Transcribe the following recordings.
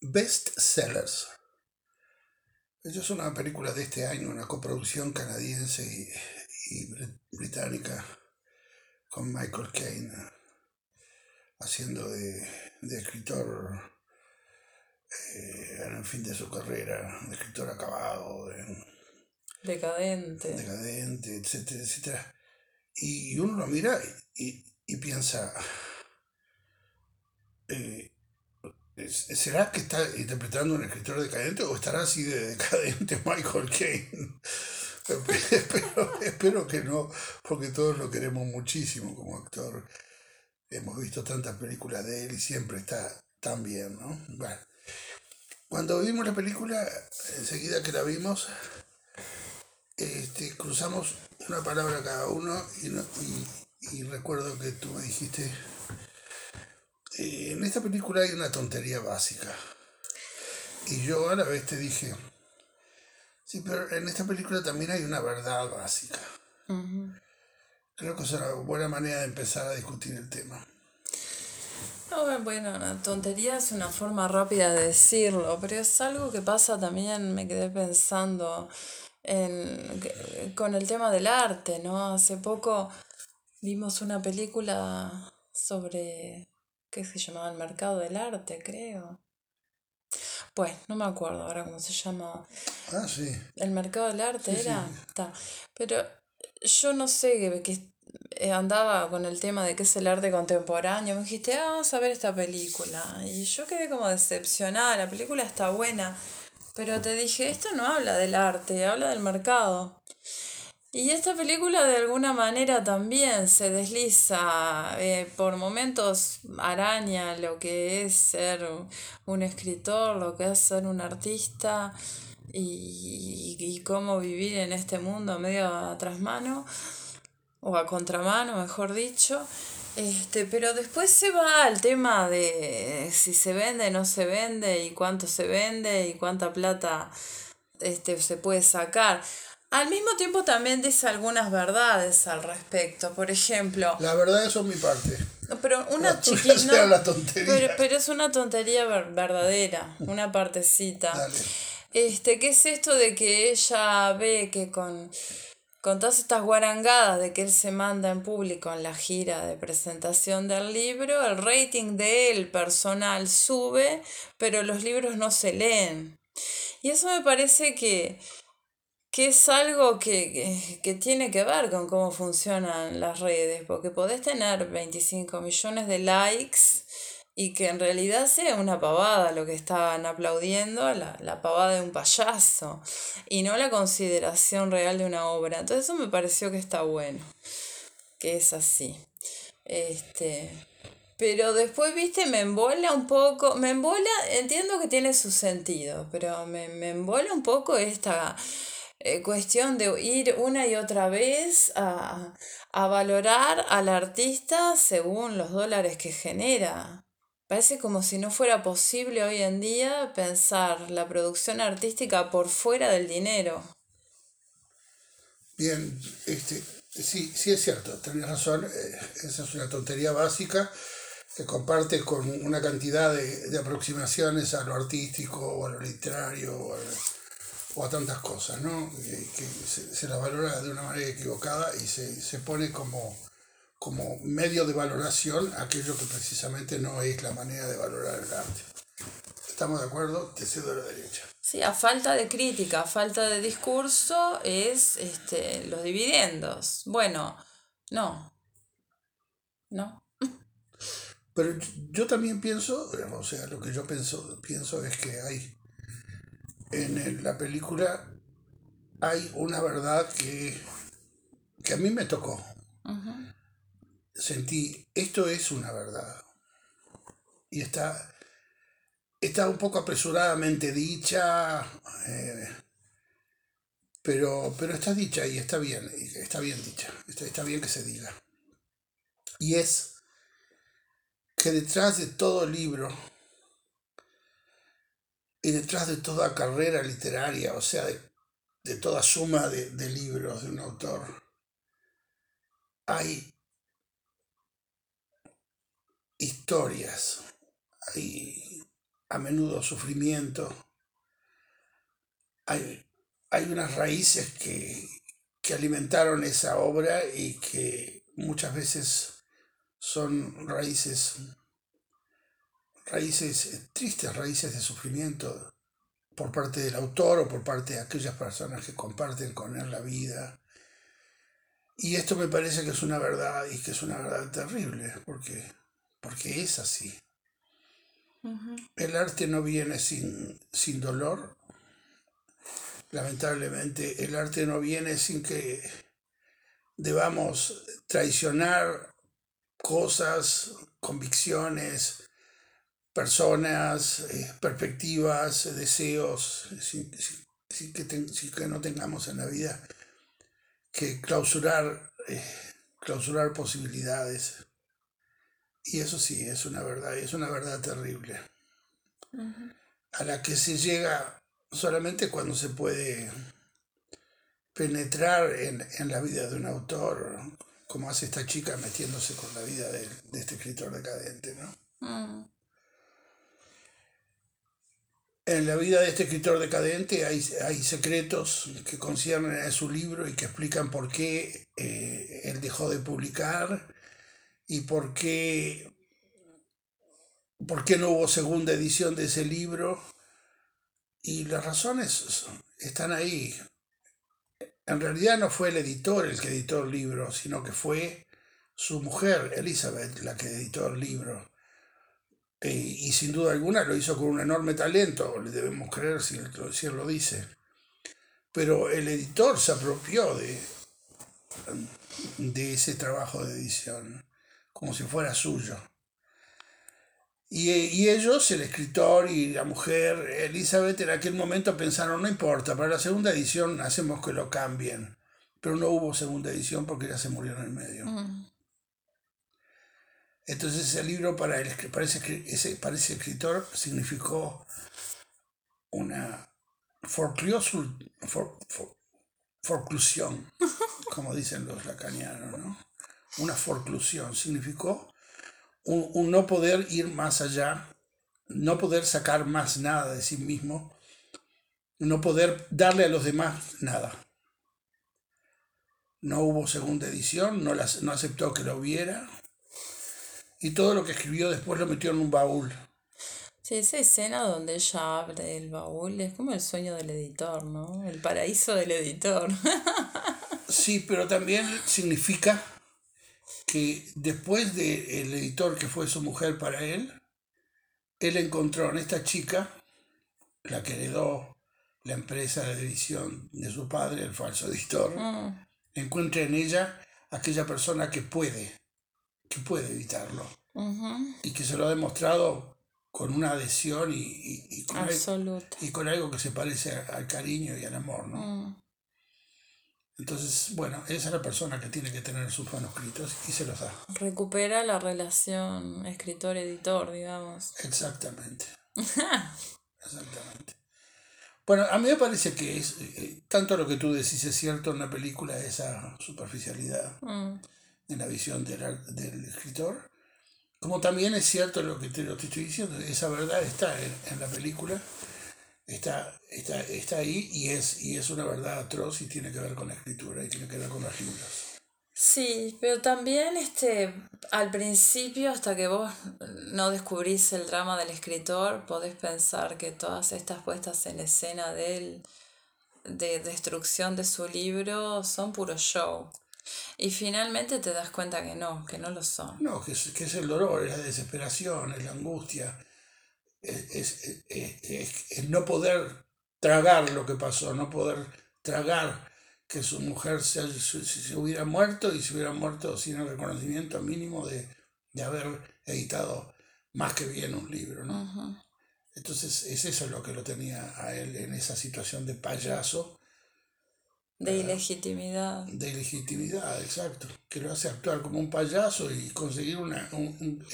Best Sellers. Ella es una película de este año, una coproducción canadiense y, británica con Michael Caine haciendo de, escritor eh, en el fin de su carrera, de escritor acabado, decadente. Decadente, etcétera, etcétera. Y uno lo mira y, piensa, eh, ¿será que está interpretando un escritor decadente o estará así de decadente Michael Caine? espero, espero que no, porque todos lo queremos muchísimo como actor. Hemos visto tantas películas de él y siempre está tan bien, ¿no? Bueno, cuando vimos la película, enseguida que la vimos, este, cruzamos una palabra cada uno y, y, recuerdo que tú me dijiste, eh, en esta película hay una tontería básica. Y yo a la vez te dije, sí, pero en esta película también hay una verdad básica. Creo que es una buena manera de empezar a discutir el tema. bueno, una tontería es una forma rápida de decirlo, pero es algo que pasa también, me quedé pensando en, con el tema del arte, ¿no? Hace poco vimos una película sobre, ¿qué se llamaba? El mercado del arte, creo. Pues, no me acuerdo ahora cómo se llama. Ah, sí. El mercado del arte era. Pero yo no sé que, eh, andaba con el tema de qué es el arte contemporáneo. Me dijiste, ah, vamos a ver esta película. Y yo quedé como decepcionada. La película está buena. Pero te dije, esto no habla del arte, habla del mercado. Y esta película de alguna manera también se desliza, eh, por momentos araña lo que es ser un escritor, lo que es ser un artista y, y cómo vivir en este mundo medio a trasmano o a contramano, mejor dicho. Este, pero después se va al tema de si se vende, no se vende, y cuánto se vende, y cuánta plata este, se puede sacar. Al mismo tiempo también dice algunas verdades al respecto. Por ejemplo. La verdad es mi parte. Pero una chiquita. Pero, pero, es una tontería verdadera, una partecita. Este, ¿qué es esto de que ella ve que con con todas estas guarangadas de que él se manda en público en la gira de presentación del libro, el rating de él personal sube, pero los libros no se leen. Y eso me parece que, que es algo que, que, tiene que ver con cómo funcionan las redes, porque podés tener 25 millones de likes y que en realidad sea una pavada lo que estaban aplaudiendo, la, la pavada de un payaso, y no la consideración real de una obra. Entonces eso me pareció que está bueno, que es así. Este, pero después, viste, me embola un poco, me embola, entiendo que tiene su sentido, pero me, me embola un poco esta eh, cuestión de ir una y otra vez a, a valorar al artista según los dólares que genera. Parece como si no fuera posible hoy en día pensar la producción artística por fuera del dinero. Bien, este, sí, sí es cierto, tenés razón, eh, esa es una tontería básica que comparte con una cantidad de, aproximaciones a lo artístico o a lo literario o a, tantas cosas, ¿no? Que, se, la valora de una manera equivocada y se, se pone como como medio de valoración aquello que precisamente no es la manera de valorar el arte. ¿Estamos de acuerdo? Te cedo la derecha. Sí, a falta de crítica, a falta de discurso es este, los dividendos. Bueno, no. No. Pero yo también pienso, o sea, lo que yo pienso, pienso es que hay en la película hay una verdad que, que a mí me tocó sentí, esto es una verdad. Y está, está un poco apresuradamente dicha, eh, pero, pero está dicha y está bien, está bien dicha, está, está bien que se diga. Y es que detrás de todo libro y detrás de toda carrera literaria, o sea, de, toda suma de, de libros de un autor, hay historias, hay a menudo sufrimiento. Hay, hay unas raíces que, que alimentaron esa obra y que muchas veces son raíces, raíces tristes, raíces de sufrimiento por parte del autor o por parte de aquellas personas que comparten con él la vida. Y esto me parece que es una verdad y que es una verdad terrible, porque, porque es así. El arte no viene sin, sin dolor. Lamentablemente, el arte no viene sin que debamos traicionar cosas, convicciones, personas, eh, perspectivas, deseos, sin, que no tengamos en la vida que clausurar, eh, clausurar posibilidades. Y eso sí, es una verdad, es una verdad terrible, a la que se llega solamente cuando se puede penetrar en, la vida de un autor, como hace esta chica metiéndose con la vida de, este escritor decadente, ¿no? Mm. En la vida de este escritor decadente hay, hay, secretos que conciernen a su libro y que explican por qué eh, él dejó de publicar y por qué, por qué no hubo segunda edición de ese libro. Y las razones están ahí. En realidad no fue el editor el que editó el libro, sino que fue su mujer, Elizabeth, la que editó el libro. Eh, y sin duda alguna lo hizo con un enorme talento, le debemos creer si, si él lo dice. Pero el editor se apropió de, de ese trabajo de edición, como si fuera suyo. Y, ellos, el escritor y la mujer, Elizabeth, en aquel momento pensaron, no importa, para la segunda edición hacemos que lo cambien. Pero no hubo segunda edición porque ya se murió en el medio. Mm. Entonces ese libro para, el, para, ese, ese, para ese escritor significó una forclusión, como dicen los lacanianos, ¿no? Una forclusión significó un, no poder ir más allá, no poder sacar más nada de sí mismo, no poder darle a los demás nada. No hubo segunda edición, no, las, no aceptó que lo hubiera, y todo lo que escribió después lo metió en un baúl. Sí, esa escena donde ella abre del baúl es como el sueño del editor, ¿no? El paraíso del editor. sí, pero también significa que después del editor que fue su mujer para él, él encontró en esta chica, la que heredó la empresa de edición de su padre, el falso editor, mm. encuentra en ella aquella persona que puede, que puede evitarlo. Y que se lo ha demostrado con una adhesión y, con, algo, y con algo que se parece al cariño y al amor, ¿no? Mm. Entonces, bueno, esa es la persona que tiene que tener sus manuscritos y se los da. Recupera la relación escritor-editor, digamos. Exactamente. Exactamente. Bueno, a mí me parece que es eh, tanto lo que tú decís es cierto en la película, esa superficialidad mm. En la visión del, del, escritor, como también es cierto lo que te, lo estoy diciendo, esa verdad está en la película está, está, está ahí y es, y es una verdad atroz y tiene que ver con la escritura y tiene que ver con los libros. Sí, pero también este, al principio, hasta que vos no descubrís el drama del escritor, podés pensar que todas estas puestas en escena de él, de destrucción de su libro, son puro show. Y finalmente te das cuenta que no, que no lo son. No, que es, que es el dolor, es la desesperación, es la angustia, es, es, no poder tragar lo que pasó, no poder tragar que su mujer se, se, hubiera muerto y se hubiera muerto sin el reconocimiento mínimo de, haber editado más que bien un libro. ¿no? Entonces es eso lo que lo tenía a él en esa situación de payaso. De ilegitimidad. De ilegitimidad, exacto. Que lo hace actuar como un payaso y conseguir una, un,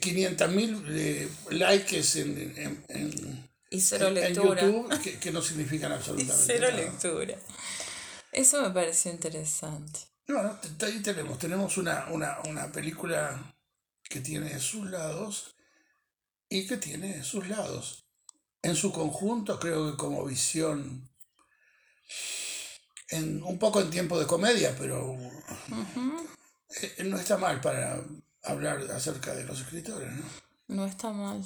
500 eh, mil eh, likes en, en, y cero lectura. YouTube que, no significan absolutamente y cero lectura. Eso me pareció interesante. Bueno, ahí tenemos, tenemos una, una, una película que tiene sus lados y que tiene sus lados. En su conjunto, creo que como visión, en, un poco en tiempo de comedia, pero eh, no está mal para hablar acerca de los escritores, ¿no? No está mal.